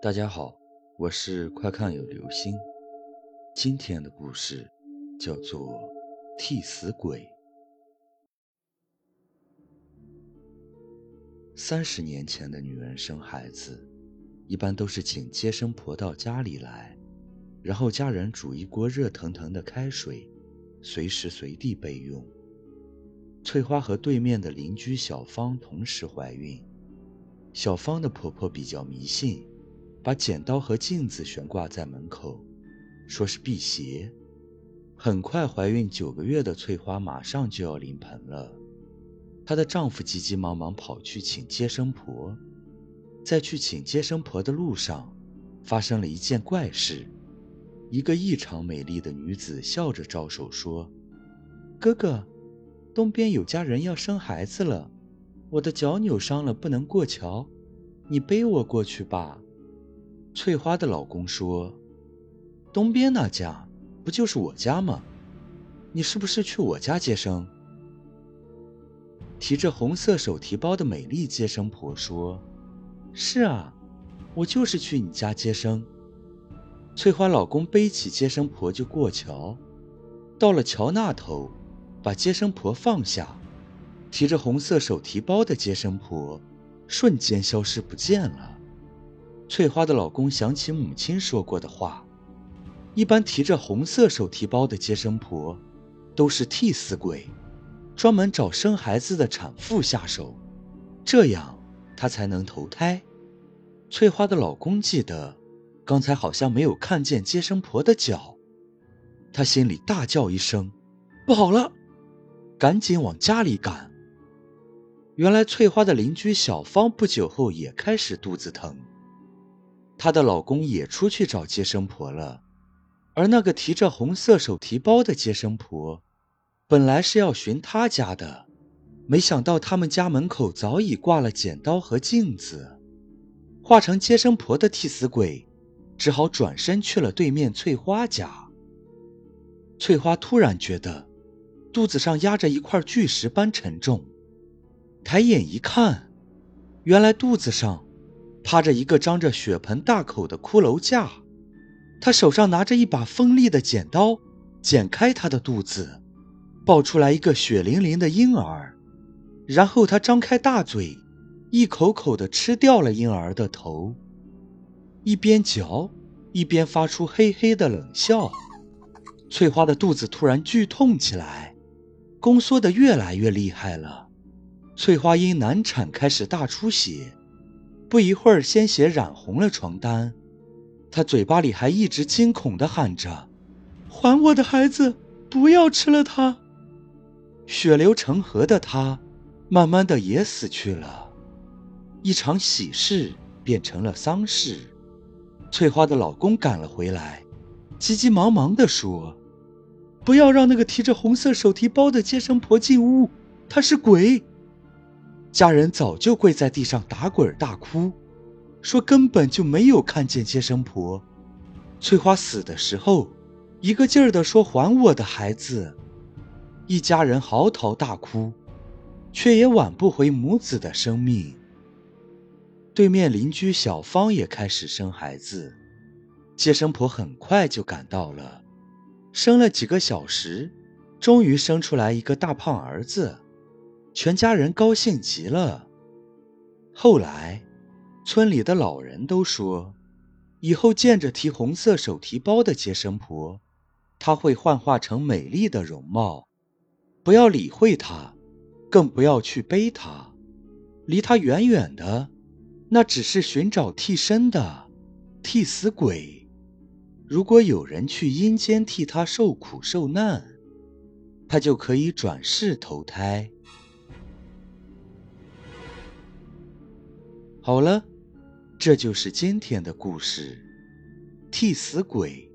大家好，我是快看有流星。今天的故事叫做《替死鬼》。三十年前的女人生孩子，一般都是请接生婆到家里来，然后家人煮一锅热腾腾的开水，随时随地备用。翠花和对面的邻居小芳同时怀孕，小芳的婆婆比较迷信。把剪刀和镜子悬挂在门口，说是辟邪。很快，怀孕九个月的翠花马上就要临盆了。她的丈夫急急忙忙跑去请接生婆，在去请接生婆的路上，发生了一件怪事。一个异常美丽的女子笑着招手说：“哥哥，东边有家人要生孩子了，我的脚扭伤了，不能过桥，你背我过去吧。”翠花的老公说：“东边那家不就是我家吗？你是不是去我家接生？”提着红色手提包的美丽接生婆说：“是啊，我就是去你家接生。”翠花老公背起接生婆就过桥，到了桥那头，把接生婆放下，提着红色手提包的接生婆瞬间消失不见了。翠花的老公想起母亲说过的话：一般提着红色手提包的接生婆，都是替死鬼，专门找生孩子的产妇下手，这样她才能投胎。翠花的老公记得，刚才好像没有看见接生婆的脚，他心里大叫一声：“不好了！”赶紧往家里赶。原来翠花的邻居小芳不久后也开始肚子疼。她的老公也出去找接生婆了，而那个提着红色手提包的接生婆，本来是要寻她家的，没想到他们家门口早已挂了剪刀和镜子，化成接生婆的替死鬼，只好转身去了对面翠花家。翠花突然觉得肚子上压着一块巨石般沉重，抬眼一看，原来肚子上。趴着一个张着血盆大口的骷髅架，他手上拿着一把锋利的剪刀，剪开他的肚子，抱出来一个血淋淋的婴儿，然后他张开大嘴，一口口的吃掉了婴儿的头，一边嚼一边发出嘿嘿的冷笑。翠花的肚子突然剧痛起来，宫缩的越来越厉害了，翠花因难产开始大出血。不一会儿，鲜血染红了床单，他嘴巴里还一直惊恐地喊着：“还我的孩子，不要吃了他！”血流成河的他，慢慢的也死去了。一场喜事变成了丧事。翠花的老公赶了回来，急急忙忙地说：“不要让那个提着红色手提包的接生婆进屋，她是鬼。”家人早就跪在地上打滚大哭，说根本就没有看见接生婆。翠花死的时候，一个劲儿地说还我的孩子。一家人嚎啕大哭，却也挽不回母子的生命。对面邻居小芳也开始生孩子，接生婆很快就赶到了，生了几个小时，终于生出来一个大胖儿子。全家人高兴极了。后来，村里的老人都说，以后见着提红色手提包的接生婆，她会幻化成美丽的容貌，不要理会她，更不要去背她，离她远远的，那只是寻找替身的替死鬼。如果有人去阴间替她受苦受难，她就可以转世投胎。好了，这就是今天的故事，替死鬼。